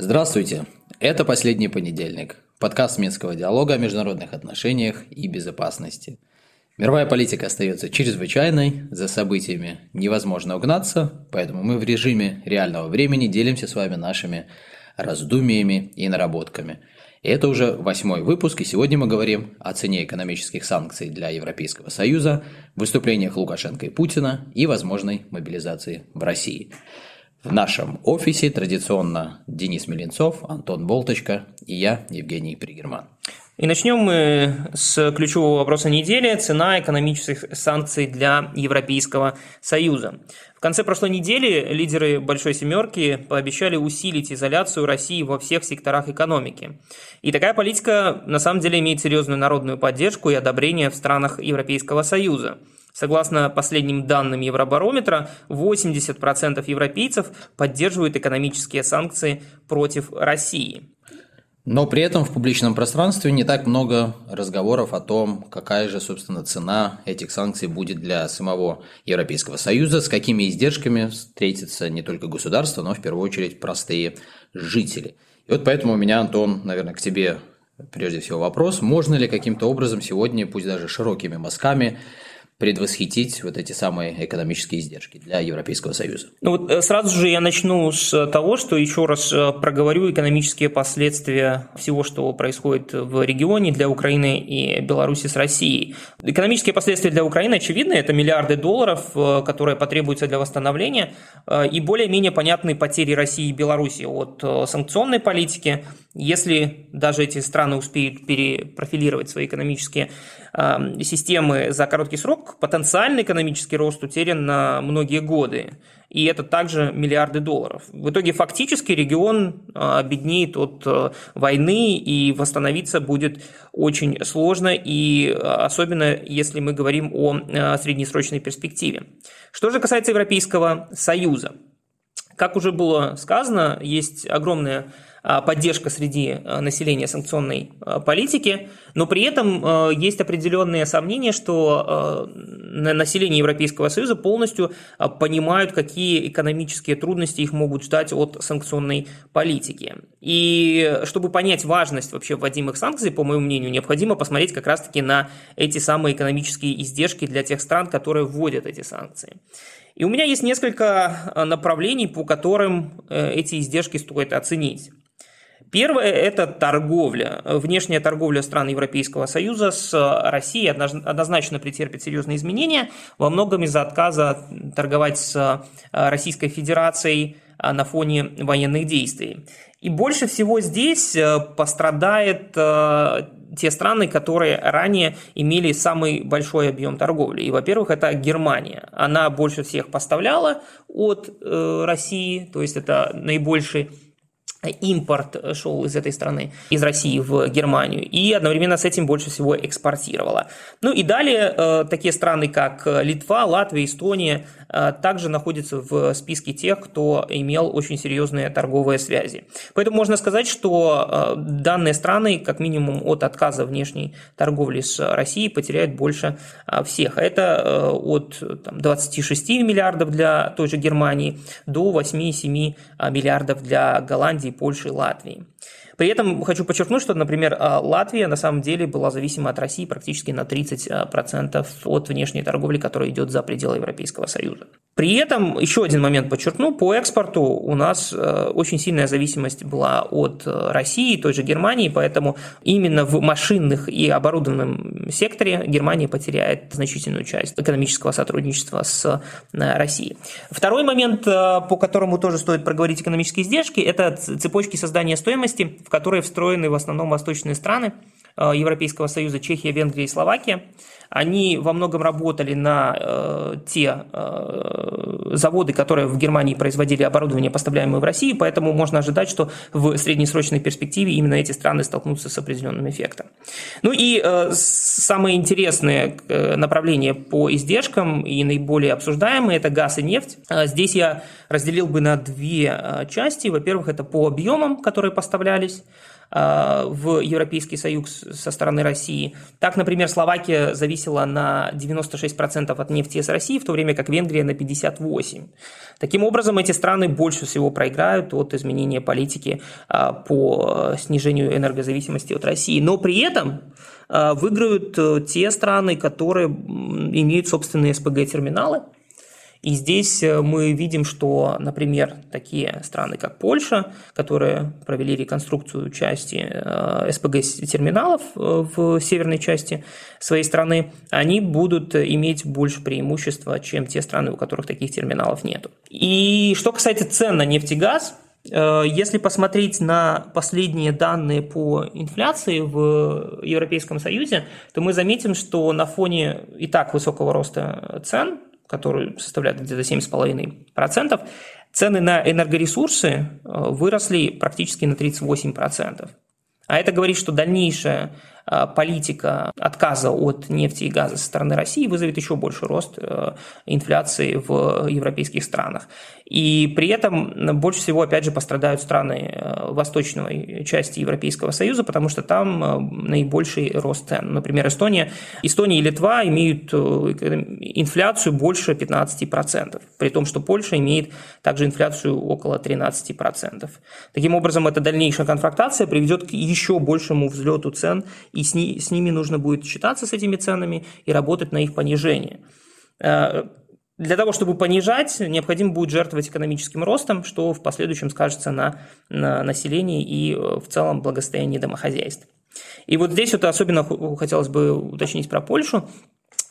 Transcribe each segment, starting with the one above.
Здравствуйте! Это «Последний понедельник» – подкаст Минского диалога о международных отношениях и безопасности. Мировая политика остается чрезвычайной, за событиями невозможно угнаться, поэтому мы в режиме реального времени делимся с вами нашими раздумиями и наработками. Это уже восьмой выпуск, и сегодня мы говорим о цене экономических санкций для Европейского Союза, выступлениях Лукашенко и Путина и возможной мобилизации в России. В нашем офисе традиционно Денис Меленцов, Антон Болточка и я, Евгений Пригерман. И начнем мы с ключевого вопроса недели – цена экономических санкций для Европейского Союза. В конце прошлой недели лидеры Большой Семерки пообещали усилить изоляцию России во всех секторах экономики. И такая политика на самом деле имеет серьезную народную поддержку и одобрение в странах Европейского Союза – Согласно последним данным Евробарометра, 80% европейцев поддерживают экономические санкции против России. Но при этом в публичном пространстве не так много разговоров о том, какая же, собственно, цена этих санкций будет для самого Европейского Союза, с какими издержками встретится не только государство, но в первую очередь простые жители. И вот поэтому у меня, Антон, наверное, к тебе прежде всего вопрос, можно ли каким-то образом сегодня, пусть даже широкими мазками, предвосхитить вот эти самые экономические издержки для Европейского Союза. Ну вот э, сразу же я начну с того, что еще раз э, проговорю экономические последствия всего, что происходит в регионе для Украины и Беларуси с Россией. Экономические последствия для Украины очевидны, это миллиарды долларов, э, которые потребуются для восстановления, и более-менее понятные потери России и Беларуси от санкционной политики, если даже эти страны успеют перепрофилировать свои экономические системы за короткий срок, потенциальный экономический рост утерян на многие годы. И это также миллиарды долларов. В итоге фактически регион а, обеднеет от э, войны и восстановиться будет очень сложно, и а, особенно если мы говорим о а, среднесрочной перспективе. Что же касается Европейского Союза. Как уже было сказано, есть огромная поддержка среди а, населения санкционной а, политики, но при этом есть определенные сомнения, что население Европейского Союза полностью понимают, какие экономические трудности их могут ждать от санкционной политики. И чтобы понять важность вообще вводимых санкций, по моему мнению, необходимо посмотреть как раз-таки на эти самые экономические издержки для тех стран, которые вводят эти санкции. И у меня есть несколько направлений, по которым э, эти издержки стоит оценить. Первое – это торговля. Внешняя торговля стран Европейского Союза с Россией однозначно претерпит серьезные изменения, во многом из-за отказа торговать с э, Российской Федерацией э, на фоне военных действий. И больше всего здесь э, пострадает те страны, которые ранее имели самый большой объем торговли. И, во-первых, это Германия. Она больше всех поставляла от России, то есть это наибольший импорт шел из этой страны, из России в Германию, и одновременно с этим больше всего экспортировала. Ну и далее э, такие страны, как Литва, Латвия, Эстония, э, также находятся в списке тех, кто имел очень серьезные торговые связи. Поэтому можно сказать, что э, данные страны, как минимум от отказа внешней торговли с Россией, потеряют больше всех. А это от там, 26 миллиардов для той же Германии до 8-7 миллиардов для Голландии Польши, Латвии. При этом хочу подчеркнуть, что, например, а, Латвия на самом деле была зависима от России практически на 30% от внешней торговли, которая идет за пределы Европейского Союза. При этом, еще один момент подчеркну, по экспорту у нас э, очень сильная зависимость была от России, той же Германии, поэтому именно в машинных и оборудованном секторе Германия потеряет значительную часть экономического сотрудничества с Россией. Второй момент, по которому тоже стоит проговорить экономические издержки, это цепочки создания стоимости, в которые встроены в основном восточные страны Европейского Союза, Чехия, Венгрия и Словакия. Они во многом работали на э, те э, заводы, которые в Германии производили оборудование, поставляемое в Россию, поэтому можно ожидать, что в среднесрочной перспективе именно эти страны столкнутся с определенным эффектом. Ну и э, самые интересные э, направления по издержкам и наиболее обсуждаемые – это газ и нефть. Э, здесь я разделил бы на две э, части. Во-первых, это по объемам, которые поставлялись. В Европейский Союз со стороны России. Так, например, Словакия зависела на 96% от нефти с России, в то время как Венгрия на 58%. Таким образом, эти страны больше всего проиграют от изменения политики по снижению энергозависимости от России. Но при этом выиграют э, те страны, которые имеют собственные СПГ-терминалы, и здесь э, мы видим, что, например, такие страны, как Польша, которые провели реконструкцию части э, СПГ-терминалов э, в северной части своей страны, они будут иметь больше преимущества, чем те страны, у которых таких терминалов нет. И что касается цен на нефть и газ, если посмотреть на последние данные по инфляции в Европейском Союзе, то мы заметим, что на фоне и так высокого роста цен который составляет где-то 7,5%, цены на энергоресурсы э, выросли практически на 38%. А это говорит, что дальнейшая а, политика отказа от нефти и газа со стороны России вызовет еще больше рост э, инфляции в европейских странах. И при этом больше всего, опять же, пострадают страны э, восточной части Европейского Союза, потому что там э, наибольший рост цен. Например, Эстония, Эстония и Литва имеют инфляцию больше 15%, при том, что Польша имеет также инфляцию около 13%. Таким образом, эта дальнейшая конфронтация приведет к еще большему взлету цен и с, ни, с ними нужно будет считаться с этими ценами и работать на их понижение. Э, для того, чтобы понижать, необходимо будет жертвовать экономическим ростом, что в последующем скажется на, на населении и э, в целом благосостоянии домохозяйств. И вот здесь вот особенно хотелось бы уточнить про Польшу.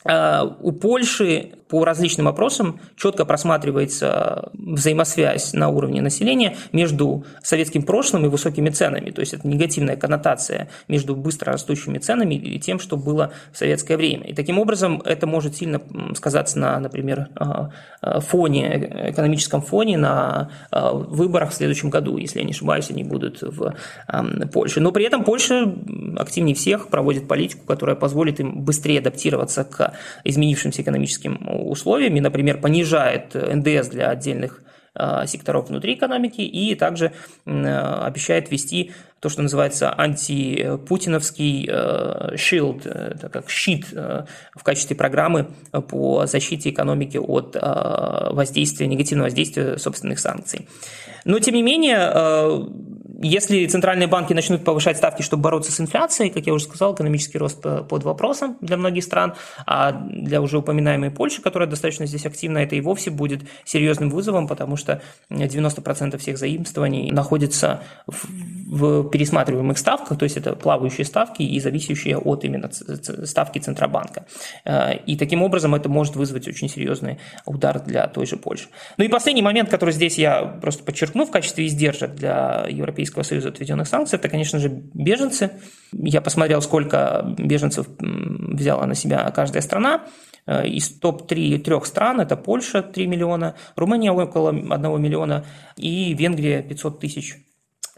Э, у Польши по различным опросам четко просматривается взаимосвязь на уровне населения между советским прошлым и высокими ценами. То есть это негативная коннотация между быстро растущими ценами и тем, что было в советское время. И таким образом это может сильно сказаться на, например, а, фоне, экономическом фоне на выборах в следующем году. Если я не ошибаюсь, они будут в Польше. Но при этом Польша активнее всех проводит политику, которая позволит им быстрее адаптироваться к изменившимся экономическим условиями, например, понижает НДС для отдельных а, секторов внутри экономики и также обещает ввести то, что называется антипутиновский shield, э, это как щит э, в качестве программы по защите экономики от а, воздействия, негативного воздействия собственных санкций. Но, тем не менее, э, если центральные банки начнут повышать ставки, чтобы бороться с инфляцией, как я уже сказал, экономический рост под вопросом для многих стран, а для уже упоминаемой Польши, которая достаточно здесь активна, это и вовсе будет серьезным вызовом, потому что 90% всех заимствований находится в, в пересматриваемых ставках, то есть это плавающие ставки и зависящие от именно ставки Центробанка. Э, и таким образом это может вызвать очень серьезный удар для той же Польши. Ну и последний момент, который здесь я просто подчеркну в качестве издержек для Европейского Союза отведенных санкций, это, конечно же, беженцы. Я посмотрел, сколько беженцев взяла на себя каждая страна. Э, из топ-3 трех стран это Польша 3 миллиона, Румыния около 1 миллиона и Венгрия 500 тысяч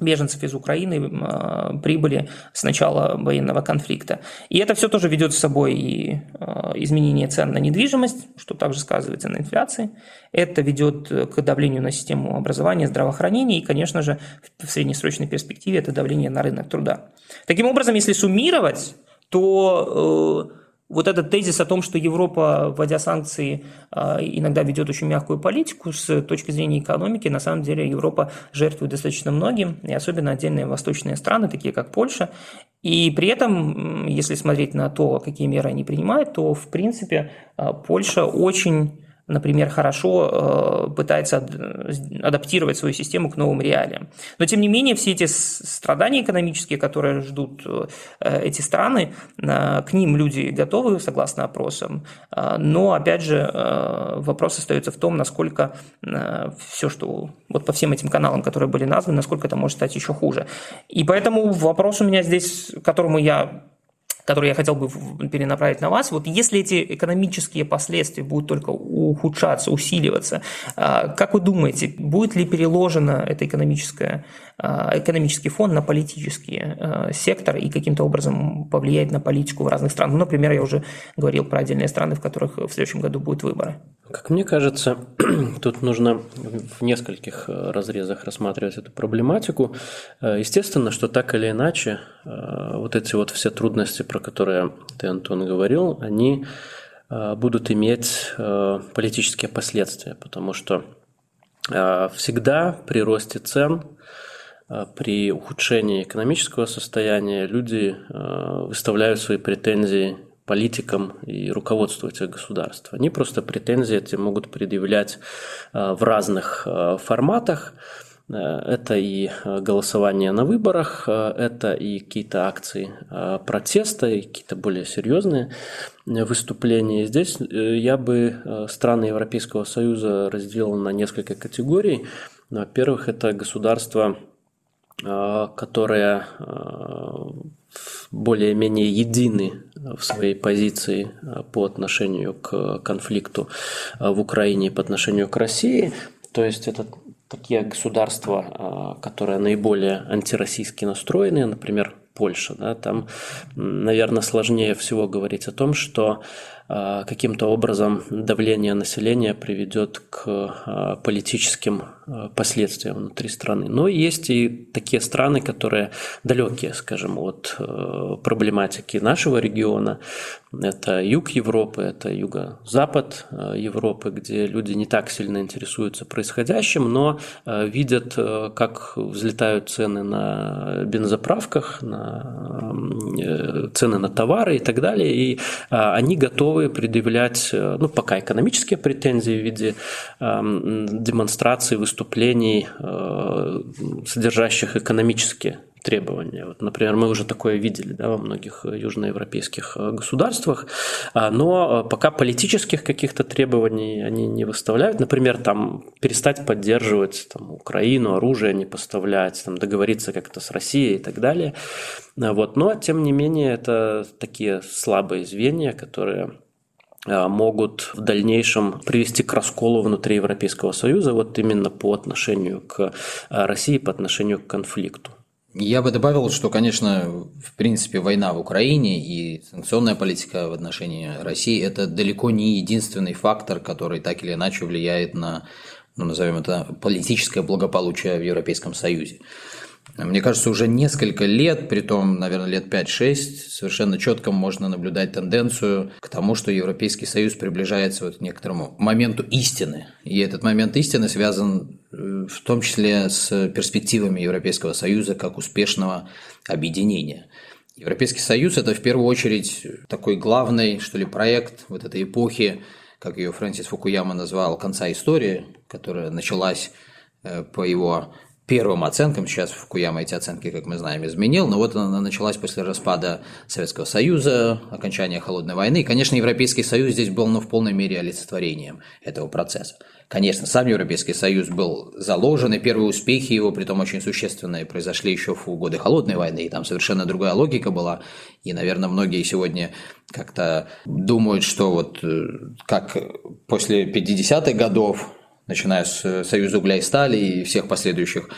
беженцев из Украины а, прибыли с начала военного конфликта. И это все тоже ведет с собой и а, изменение цен на недвижимость, что также сказывается на инфляции. Это ведет к давлению на систему образования, здравоохранения и, конечно же, в среднесрочной перспективе это давление на рынок труда. Таким образом, если суммировать, то э, вот этот тезис о том, что Европа, вводя санкции, а, иногда ведет очень мягкую политику с точки зрения экономики, на самом деле Европа жертвует достаточно многим, и особенно отдельные восточные страны, такие как Польша. И при этом, если смотреть на то, какие меры они принимают, то, в принципе, а, Польша очень например, хорошо э, пытается адаптировать свою систему к новым реалиям. Но, тем не менее, все эти страдания экономические, которые ждут э, эти страны, э, к ним люди готовы, согласно опросам. Но, опять же, вопрос остается в том, насколько все, что вот по всем этим каналам, которые были названы, насколько это может стать еще хуже. И поэтому вопрос у меня здесь, которому я который я хотел бы перенаправить на вас. Вот если эти экономические последствия будут только ухудшаться, усиливаться, а, как вы думаете, будет ли переложено это экономическое, а, экономический фон на политический а, сектор и каким-то образом повлиять на политику в разных странах? Ну, например, я уже говорил про отдельные страны, в которых в следующем году будут выборы. Как мне кажется, тут нужно в нескольких разрезах рассматривать эту проблематику. Э, естественно, что так или иначе, э, вот эти вот все трудности, про которые ты, Антон, говорил, они будут иметь политические последствия, потому что всегда при росте цен при ухудшении экономического состояния люди выставляют свои претензии политикам и руководству этих государств. Они просто претензии эти могут предъявлять э, в разных э, форматах. Э, это и голосование на выборах, это и какие-то акции протеста, и какие-то более серьезные выступления. Здесь я бы страны Европейского Союза разделил на несколько категорий. Во-первых, это государства, которые более-менее едины в своей позиции э, по отношению к конфликту э, в Украине и по отношению к России. То есть это такие государства, э, которые наиболее антироссийски настроены, например, Польша. Да, там, наверное, сложнее всего говорить о том, что каким-то образом давление населения приведет к политическим последствиям внутри страны. Но есть и такие страны, которые далекие, скажем, от проблематики нашего региона. Это юг Европы, это юго-запад Европы, где люди не так сильно интересуются происходящим, но видят, как взлетают цены на бензоправках, на цены на товары и так далее, и они готовы готовы предъявлять, э, ну, пока экономические претензии в виде э, демонстраций, выступлений, э, содержащих экономические требования. Вот, например, мы уже такое видели да, во многих южноевропейских э, государствах, а, но пока политических каких-то требований они не выставляют. Например, там, перестать поддерживать там, Украину, оружие не поставлять, там, договориться как-то с Россией и так далее. Вот. Но, тем не менее, это такие слабые звенья, которые могут в дальнейшем привести к расколу внутри Европейского Союза вот именно по отношению к а, России, по отношению к конфликту. Я бы добавил, что, конечно, в принципе, война в Украине и санкционная политика в отношении России – это далеко не единственный фактор, который так или иначе влияет на, ну, назовем это, политическое благополучие в Европейском Союзе. Мне кажется, уже несколько лет, при том, наверное, лет 5-6, совершенно четко можно наблюдать тенденцию к тому, что Европейский Союз приближается вот к некоторому моменту истины. И этот момент истины связан э, в том числе с перспективами Европейского Союза как успешного объединения. Европейский Союз – это в первую очередь такой главный, что ли, проект вот этой эпохи, как ее Фрэнсис Фукуяма назвал, конца истории, которая началась э, по его первым оценкам, сейчас Фукуяма эти оценки, как мы знаем, изменил, но вот она началась после распада Советского Союза, окончания Холодной войны. И, конечно, Европейский Союз здесь был ну, в полной мере олицетворением этого процесса. Конечно, сам Европейский Союз был заложен, и первые успехи его, при том очень существенные, произошли еще в годы Холодной войны, и там совершенно другая логика была. И, наверное, многие сегодня как-то думают, что вот э, как после 50-х годов начиная с э, Союза угля и стали и всех последующих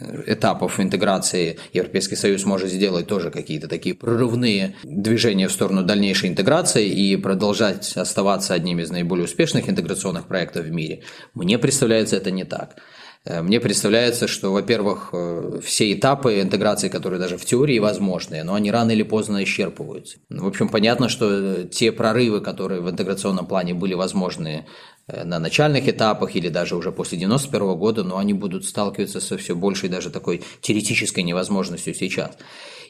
э, этапов интеграции Европейский Союз может сделать тоже какие-то такие прорывные движения в сторону дальнейшей интеграции и продолжать оставаться одним из наиболее успешных интеграционных проектов в мире. Мне представляется это не так. Э, мне представляется, что, во-первых, все этапы интеграции, которые даже в теории возможны, но они рано или поздно исчерпываются. В общем, понятно, что те прорывы, которые в интеграционном плане были возможны на начальных этапах или даже уже после 91 года, но они будут сталкиваться со все большей даже такой теоретической невозможностью сейчас.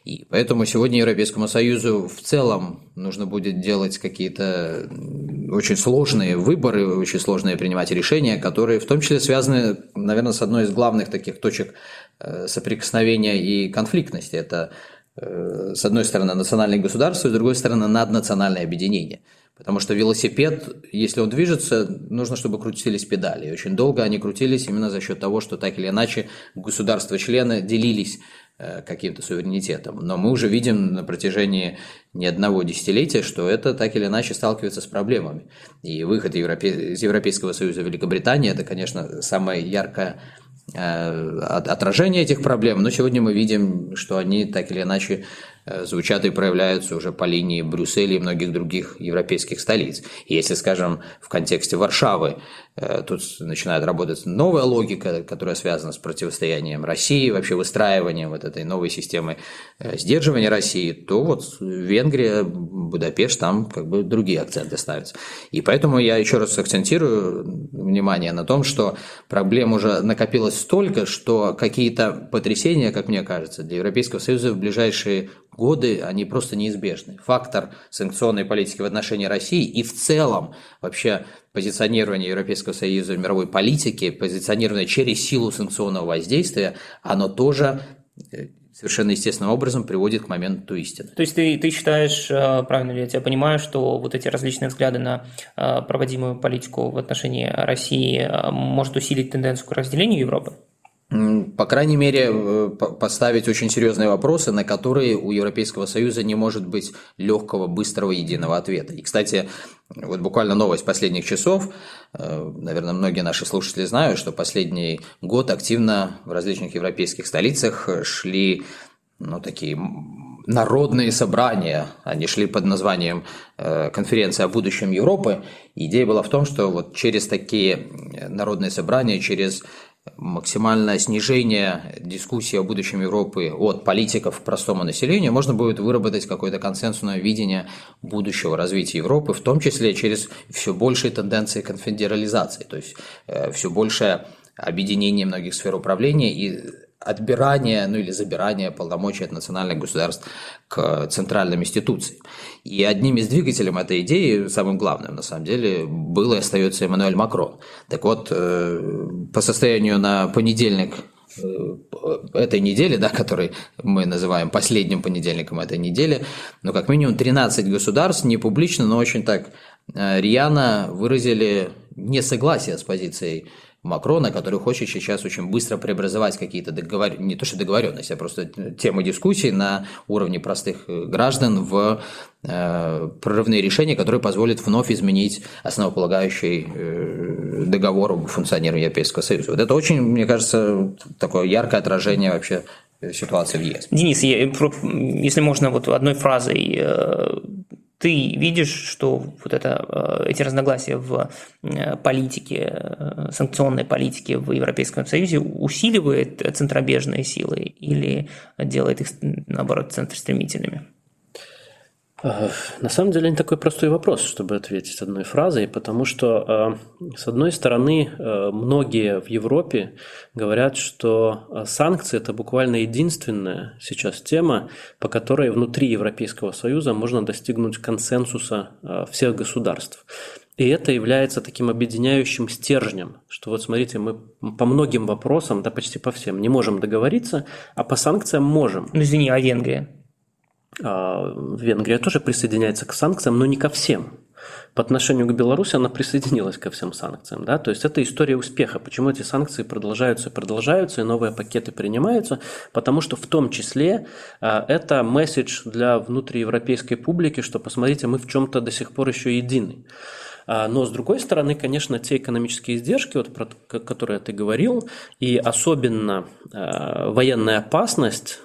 И поэтому сегодня Европейскому Союзу в целом нужно будет делать какие-то очень сложные выборы, очень сложные принимать решения, которые в том числе связаны, наверное, с одной из главных таких точек э, соприкосновения и конфликтности. Это, э, с одной стороны, национальное государство, с другой стороны, наднациональное объединение – Потому что велосипед, если он движется, нужно, чтобы крутились педали. И очень долго они крутились именно за счет того, что так или иначе государства-члены делились э, каким-то суверенитетом. Но мы уже видим на протяжении не одного десятилетия, что это так или иначе сталкивается с проблемами. И выход Европе... из Европейского Союза Великобритании – это, конечно, самое яркое э, отражение этих проблем, но сегодня мы видим, что они так или иначе звучат и проявляются уже по линии Брюсселя и многих других европейских столиц. Если, скажем, в контексте Варшавы тут начинает работать новая логика, которая связана с противостоянием России, вообще выстраиванием вот этой новой системы сдерживания России, то вот Венгрия, Будапешт, там как бы другие акценты ставятся. И поэтому я еще раз акцентирую внимание на том, что проблем уже накопилось столько, что какие-то потрясения, как мне кажется, для Европейского Союза в ближайшие годы, они просто неизбежны. Фактор санкционной политики в отношении России и в целом вообще позиционирование Европейского Союза в мировой политике, позиционирование через силу санкционного воздействия, оно тоже э, совершенно естественным образом приводит к моменту истины. То есть ты, ты считаешь, э, правильно ли я тебя понимаю, что вот эти различные взгляды на э, проводимую политику в отношении России может усилить тенденцию к разделению Европы? По крайней мере, поставить очень серьезные вопросы, на которые у Европейского Союза не может быть легкого, быстрого, единого ответа. И, кстати, вот буквально новость последних часов. Наверное, многие наши слушатели знают, что последний год активно в различных европейских столицах шли ну, такие народные собрания. Они шли под названием «Конференция о будущем Европы». Идея была в том, что вот через такие народные собрания, через максимальное снижение дискуссии о будущем Европы от политиков к простому населению, можно будет выработать какое-то консенсусное видение будущего развития Европы, в том числе через все большие тенденции конфедерализации, то есть э, все большее объединение многих сфер управления и отбирание, ну или забирание полномочий от национальных государств к центральным институциям. И одним из двигателей этой идеи, самым главным на самом деле, был и остается Эммануэль Макрон. Так вот, э, по состоянию на понедельник э, этой недели, да, который мы называем последним понедельником этой недели, но как минимум 13 государств не публично, но очень так э, рьяно выразили несогласие с позицией Макрона, который хочет сейчас очень быстро преобразовать какие-то договор... не то что договоренности, а просто темы дискуссий на уровне простых э, граждан в э, прорывные решения, которые позволят вновь изменить основополагающий э, договор об функционировании Европейского Союза. Вот это очень, мне кажется, такое яркое отражение вообще ситуации в ЕС. Денис, если можно вот одной фразой ты видишь, что вот это, э, эти разногласия в э, политике, э, санкционной политике в Европейском Союзе усиливает центробежные силы или делает их, наоборот, центростремительными? Э, на самом деле не такой простой вопрос, чтобы ответить одной фразой, потому что, э, с одной стороны, э, многие в Европе говорят, что санкции – это буквально единственная сейчас тема, по которой внутри Европейского Союза можно достигнуть консенсуса всех государств. И это является таким объединяющим стержнем, что вот смотрите, мы по многим вопросам, да почти по всем, не можем договориться, а по санкциям можем. Ну извини, а Венгрия? А, Венгрия тоже присоединяется к санкциям, но не ко всем. По отношению к Беларуси она присоединилась ко всем санкциям. Да? То есть это история успеха. Почему эти санкции продолжаются и продолжаются, и новые пакеты принимаются? Потому что в том числе а, это месседж для внутриевропейской публики, что посмотрите, мы в чем-то до сих пор еще едины. А, но с другой стороны, конечно, те экономические издержки, вот, про которые ты говорил, и особенно военная опасность,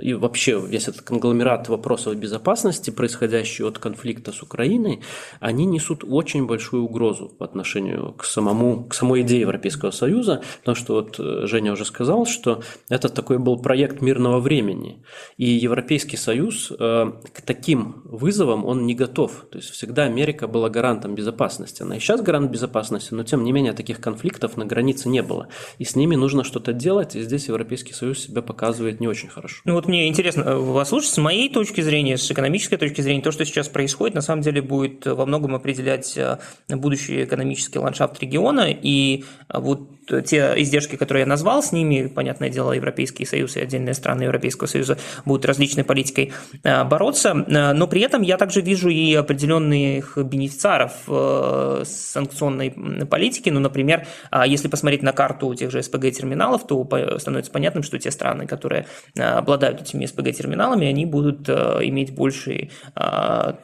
и вообще весь этот конгломерат вопросов безопасности, происходящий от конфликта с Украиной, они несут очень большую угрозу по отношению к, самому, к самой идее Европейского Союза, потому что вот э, Женя уже сказал, что это такой был проект мирного времени, и Европейский Союз э, к таким вызовам он не готов. То есть всегда Америка была гарантом безопасности. Она и сейчас гарант безопасности, но тем не менее таких конфликтов на границе не было. И с ними нужно что-то делать, и здесь Европейский Союз себя показывает не очень хорошо хорошо. Ну вот мне интересно э, вас слушать. С моей точки зрения, с экономической точки зрения, то, что сейчас происходит, на самом деле будет во многом определять э, будущий экономический ландшафт региона. И э, вот те издержки, которые я назвал, с ними, понятное дело, Европейский Союз и отдельные страны Европейского Союза будут различной политикой бороться. Но при этом я также вижу и определенных бенефициаров санкционной политики. Ну, например, если посмотреть на карту тех же СПГ-терминалов, то становится понятным, что те страны, которые обладают этими СПГ-терминалами, они будут э, иметь больший, э,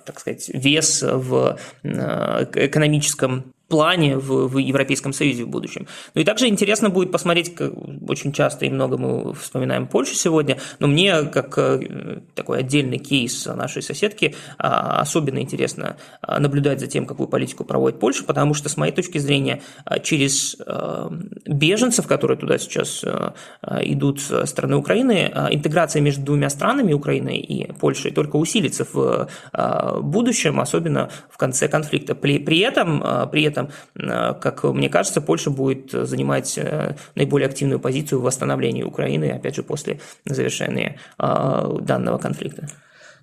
так сказать, вес в э, экономическом плане в, в Европейском Союзе в будущем. Ну и также интересно будет посмотреть, как очень часто и много мы вспоминаем Польшу сегодня, но мне, как э, такой отдельный кейс нашей соседки, а, особенно интересно а, наблюдать за тем, какую политику проводит Польша, потому что, с моей точки зрения, а, через беженцев, которые туда сейчас идут со стороны Украины, интеграция между двумя странами, Украиной и Польшей, только усилится в будущем, особенно в конце конфликта. При, при этом, при этом этом, э, как мне кажется, Польша будет занимать э, наиболее активную позицию в восстановлении Украины, опять же, после завершения э, данного конфликта.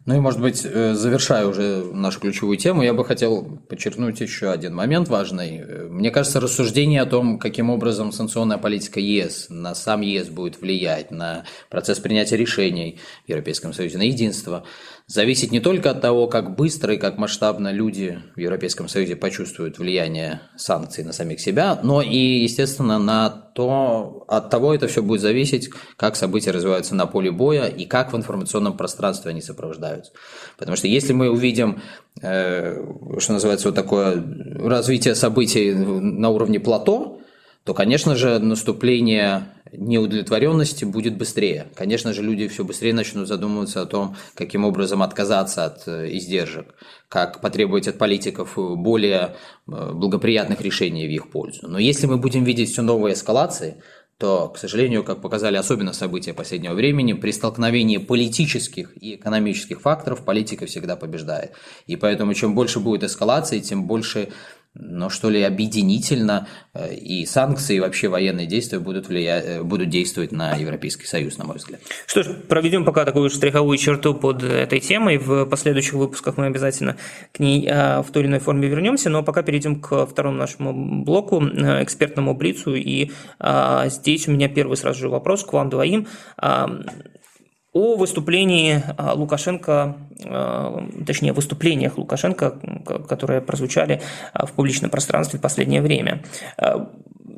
Ну и, может быть, завершая уже нашу ключевую тему, я бы хотел подчеркнуть еще один момент важный. Мне кажется, рассуждение о том, каким образом санкционная политика ЕС на сам ЕС будет влиять на процесс принятия решений в Европейском Союзе, на единство – зависит не только от того, как быстро и как масштабно люди в Европейском Союзе почувствуют влияние санкций на самих себя, но и, естественно, на то, от того это все будет зависеть, как события развиваются на поле боя и как в информационном пространстве они сопровождаются. Потому что если мы увидим, э, что называется, вот такое развитие событий на уровне плато, то, конечно же, наступление неудовлетворенности будет быстрее. Конечно же, люди все быстрее начнут задумываться о том, каким образом отказаться от э, издержек, как потребовать от политиков более э, благоприятных решений в их пользу. Но если мы будем видеть все новые эскалации, то, к сожалению, как показали особенно события последнего времени, при столкновении политических и экономических факторов политика всегда побеждает. И поэтому чем больше будет эскалации, тем больше но что ли объединительно э, и санкции, и вообще военные действия будут, влия... Э, будут действовать на Европейский Союз, на мой взгляд. Что ж, проведем пока такую штриховую черту под этой темой. В последующих выпусках мы обязательно к ней а, в той или иной форме вернемся, но пока перейдем к второму нашему блоку, э, экспертному блицу. И а, здесь у меня первый сразу же вопрос к вам двоим. О выступлении а, Лукашенко, а, точнее, выступлениях Лукашенко, которые прозвучали а, в публичном пространстве в последнее время.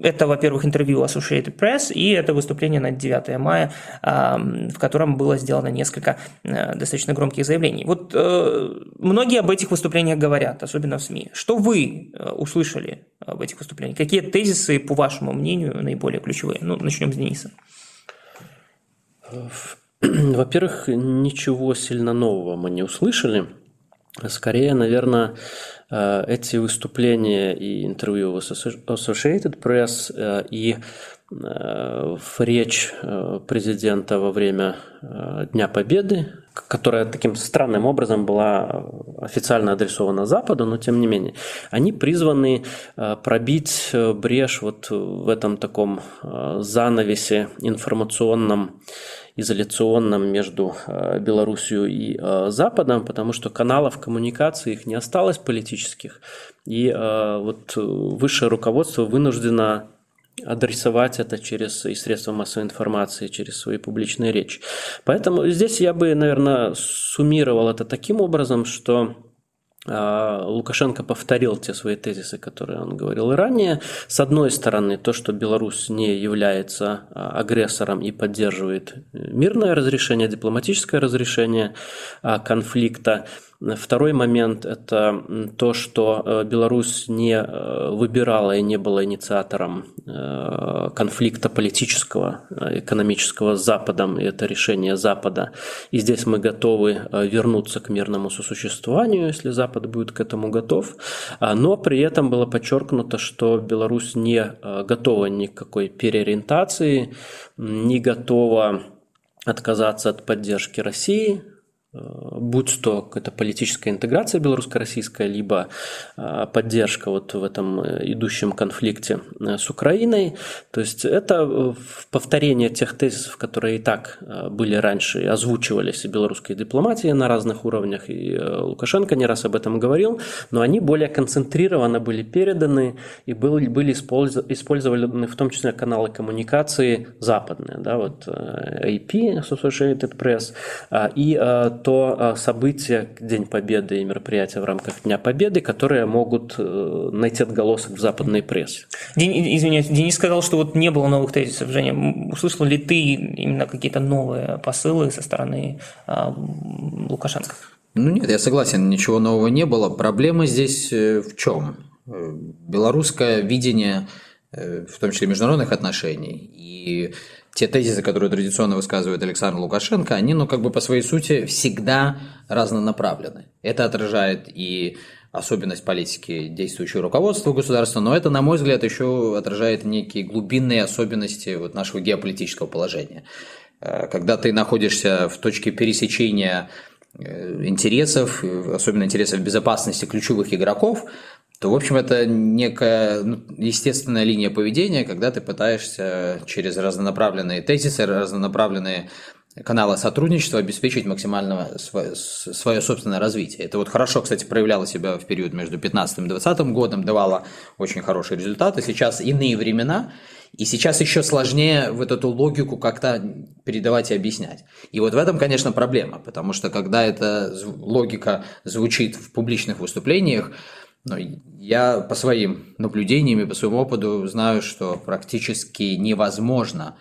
Это, во-первых, интервью Associated Press, и это выступление на 9 мая, в котором было сделано несколько достаточно громких заявлений. Вот э, многие об этих выступлениях говорят, особенно в СМИ. Что вы э, услышали об этих выступлениях? Какие тезисы, по вашему мнению, наиболее ключевые? Ну, начнем с Дениса. Во-первых, ничего сильно нового мы не услышали. Скорее, наверное, э, эти выступления и интервью в Associated Press э, и э, речь президента во время Дня Победы, которая таким странным образом была официально адресована Западу, но тем не менее, они призваны пробить брешь вот в этом таком занавесе информационном изоляционном между э, Белоруссией и э, Западом, потому что каналов коммуникации их не осталось политических. И э, вот высшее руководство вынуждено адресовать это через и средства массовой информации, через свои публичные речи. Поэтому здесь я бы, наверное, суммировал это таким образом, что Лукашенко повторил те свои тезисы, которые он говорил ранее. С одной стороны, то, что Беларусь не является а, агрессором и поддерживает мирное разрешение, дипломатическое разрешение а, конфликта. Второй момент – это то, что э, Беларусь не э, выбирала и не была инициатором э, конфликта политического, экономического с Западом, и это решение Запада. И здесь мы готовы вернуться к мирному сосуществованию, если Запад будет к этому готов. А, но при этом было подчеркнуто, что Беларусь не готова никакой переориентации, не готова отказаться от поддержки России – будь то это политическая интеграция белорусско-российская, либо э, поддержка вот в этом э, идущем конфликте с Украиной. То есть это повторение тех тезисов, которые и так были раньше озвучивались и белорусской дипломатии на разных уровнях, и Лукашенко не раз об этом говорил, но они более концентрированно были переданы и были, были использованы в том числе каналы коммуникации западные, да, вот AP, Associated Press, и то а, события, День Победы и мероприятия в рамках Дня Победы, которые могут э, найти отголосок в западной прессе. Ден, извиняюсь, Денис сказал, что вот не было новых тезисов. Женя, услышал ли ты именно какие-то новые посылы со стороны а, Лукашенко? Ну нет, я согласен, ничего нового не было. Проблема здесь э, в чем? белорусское видение, в том числе международных отношений, и те тезисы, которые традиционно высказывает Александр Лукашенко, они, ну, как бы по своей сути всегда разнонаправлены. Это отражает и особенность политики действующего руководства государства, но это, на мой взгляд, еще отражает некие глубинные особенности вот нашего геополитического положения. Э, когда ты находишься в точке пересечения э, интересов, особенно интересов безопасности ключевых игроков, то, в общем, это некая ну, естественная линия поведения, когда ты пытаешься через разнонаправленные тезисы, разнонаправленные канала сотрудничества обеспечить максимально свое, свое собственное развитие. Это вот хорошо, кстати, проявляло себя в период между 2015 и 2020 годом, давало очень хорошие результаты. Сейчас иные времена, и сейчас еще сложнее вот эту логику как-то передавать и объяснять. И вот в этом, конечно, проблема, потому что когда эта логика звучит в публичных выступлениях, но я по своим наблюдениям и по своему опыту знаю, что практически невозможно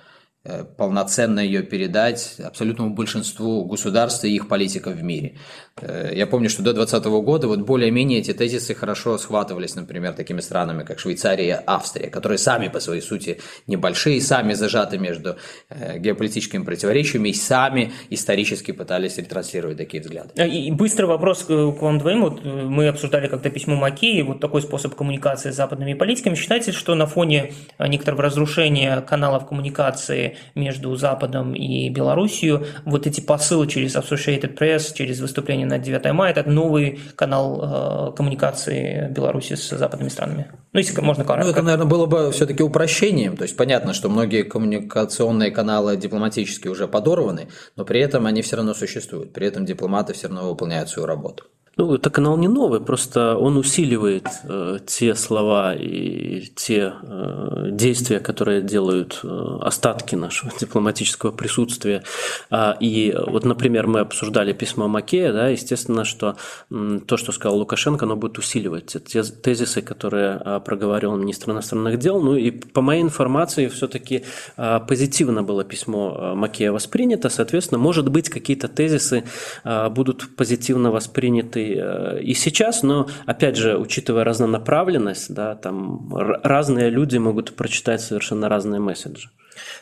полноценно ее передать абсолютному большинству государств и их политиков в мире. Э, я помню, что до 2020 года вот более-менее эти тезисы хорошо схватывались, например, такими странами, как Швейцария и Австрия, которые сами по своей сути небольшие, сами зажаты между э, геополитическими противоречиями и сами исторически пытались ретранслировать такие взгляды. И быстрый вопрос к вам двоим. Вот мы обсуждали как-то письмо Макеи, вот такой способ коммуникации с западными политиками. Считаете, что на фоне некоторого разрушения каналов коммуникации между Западом и Белоруссией. Вот эти посылы через Associated Press, через выступление на 9 мая, это новый канал э, коммуникации Беларуси с западными странами. Ну, если можно коротко. Ну, это, наверное, было бы все-таки упрощением. То есть понятно, что многие коммуникационные каналы дипломатические уже подорваны, но при этом они все равно существуют. При этом дипломаты все равно выполняют свою работу. Ну, это канал не новый, просто он усиливает э, те слова и те э, действия, которые делают э, остатки нашего дипломатического присутствия. А, и вот, например, мы обсуждали письмо Макея, да, естественно, что м, то, что сказал Лукашенко, оно будет усиливать те тезисы, которые а, проговорил министр иностранных дел. Ну и по моей информации, все-таки а, позитивно было письмо а, Макея воспринято, соответственно, может быть, какие-то тезисы а, будут позитивно восприняты Э, и сейчас, но опять же, учитывая разнонаправленность, да, там разные люди могут прочитать совершенно разные месседжи.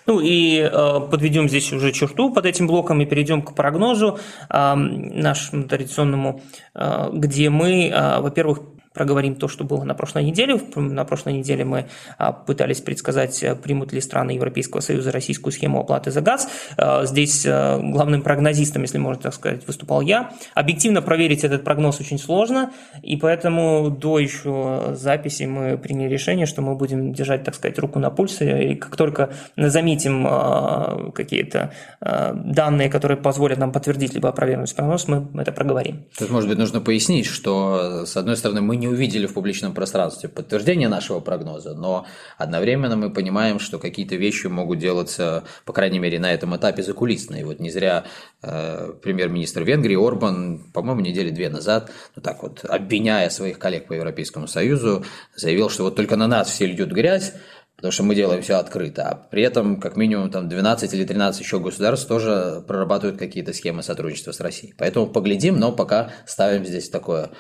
Ну и э, подведем здесь уже черту под этим блоком и перейдем к прогнозу э, нашему традиционному, э, где мы, э, во-первых, проговорим то, что было на прошлой неделе. На прошлой неделе мы а, пытались предсказать, э, примут ли страны Европейского Союза российскую схему оплаты за газ. Э, здесь э, главным прогнозистом, если можно так сказать, выступал я. Объективно проверить этот прогноз очень сложно, и поэтому до еще записи мы приняли решение, что мы будем держать, так сказать, руку на пульсе, и как только заметим какие-то данные, которые позволят нам подтвердить либо опровергнуть прогноз, мы это проговорим. Тут, может быть, нужно пояснить, что, с одной стороны, мы не не увидели в публичном пространстве подтверждения нашего прогноза, но одновременно мы понимаем, что какие-то вещи могут делаться, по крайней мере, на этом этапе закулисно. И вот не зря э, премьер-министр Венгрии Орбан, по-моему, недели две назад, ну так вот, обвиняя своих коллег по Европейскому Союзу, заявил, что вот только на нас все льют грязь, потому что мы делаем все открыто, а при этом как минимум там 12 или 13 еще государств тоже прорабатывают какие-то схемы сотрудничества с Россией. Поэтому поглядим, но пока ставим здесь такое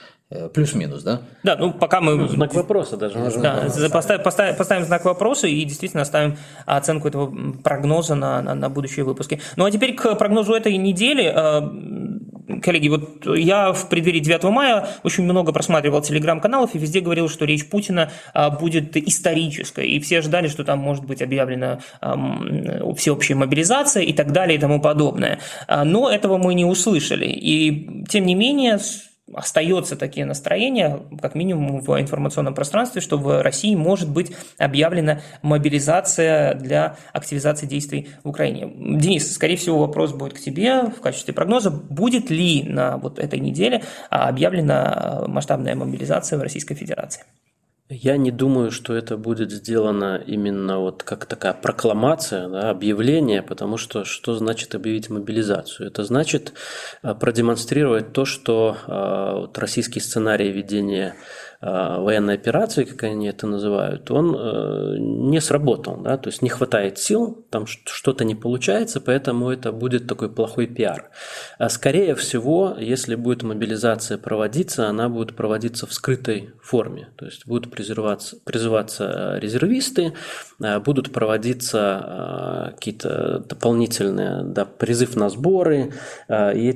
плюс-минус, да? Да, ну пока мы... Ну, знак вопроса даже. Да, поставим, поставим, поставим знак вопроса и действительно ставим оценку этого прогноза на, на, на будущие выпуски. Ну а теперь к прогнозу этой недели. Э, коллеги, вот я в преддверии 9 мая очень много просматривал телеграм-каналов и везде говорил, что речь Путина э, будет исторической. И все ждали, что там может быть объявлена всеобщая мобилизация и так далее и тому подобное. Но этого мы не услышали. И тем не менее остается такие настроения, как минимум в информационном пространстве, что в России может быть объявлена мобилизация для активизации действий в Украине. Денис, скорее всего, вопрос будет к тебе в качестве прогноза. Будет ли на вот этой неделе объявлена масштабная мобилизация в Российской Федерации? Я не думаю, что это будет сделано именно вот как такая прокламация, да, объявление, потому что что значит объявить мобилизацию? Это значит э, продемонстрировать то, что э, вот, российский сценарий ведения военной операции, как они это называют, он не сработал, да, то есть не хватает сил, там что-то не получается, поэтому это будет такой плохой пиар. А скорее всего, если будет мобилизация проводиться, она будет проводиться в скрытой форме, то есть будут призываться, призываться резервисты, будут проводиться какие-то дополнительные, да, призыв на сборы, и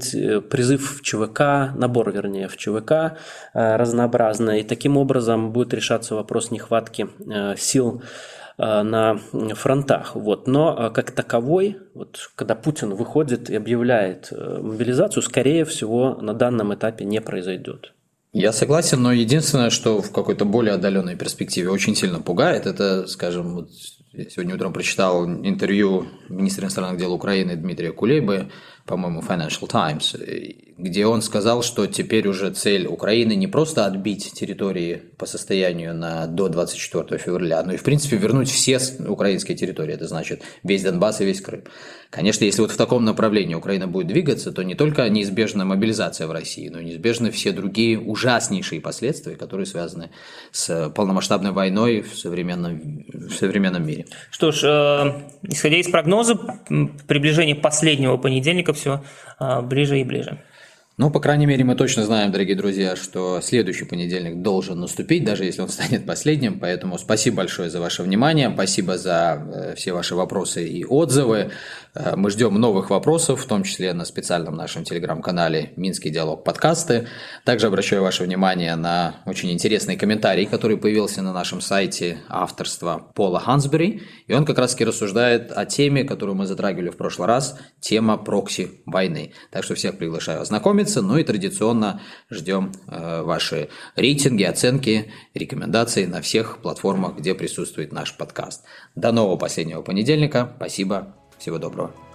призыв в ЧВК, набор, вернее, в ЧВК разнообразно, и таким образом будет решаться вопрос нехватки сил Э, на фронтах. Вот. Но э, как таковой, вот, когда Путин выходит и объявляет э, мобилизацию, скорее всего, на данном этапе не произойдет. Я согласен, но единственное, что в какой-то более отдаленной перспективе очень сильно пугает, это, скажем, вот я сегодня утром прочитал интервью министра иностранных дел Украины Дмитрия Кулебы, по-моему, Financial Times, где он сказал, что теперь уже цель Украины не просто отбить территории по состоянию на до 24 февраля, но и, в принципе, вернуть все украинские территории, это значит весь Донбасс и весь Крым. Конечно, если вот в таком направлении Украина будет двигаться, то не только неизбежна мобилизация в России, но и неизбежны все другие ужаснейшие последствия, которые связаны с полномасштабной войной в современном, в современном мире. Что ж, э, исходя из прогноза, приближение последнего понедельника все э, ближе и ближе. Ну, по крайней мере, мы точно знаем, дорогие друзья, что следующий понедельник должен наступить, даже если он станет последним. Поэтому спасибо большое за ваше внимание, спасибо за э, все ваши вопросы и отзывы. Э, мы ждем новых вопросов, в том числе на специальном нашем телеграм-канале «Минский диалог подкасты». Также обращаю ваше внимание на очень интересный комментарий, который появился на нашем сайте авторства Пола Хансбери. И он как раз-таки рассуждает о теме, которую мы затрагивали в прошлый раз, тема прокси войны. Так что всех приглашаю ознакомиться, ну и традиционно ждем э, ваши рейтинги, оценки, рекомендации на всех платформах, где присутствует наш подкаст. До нового последнего понедельника. Спасибо. Всего доброго.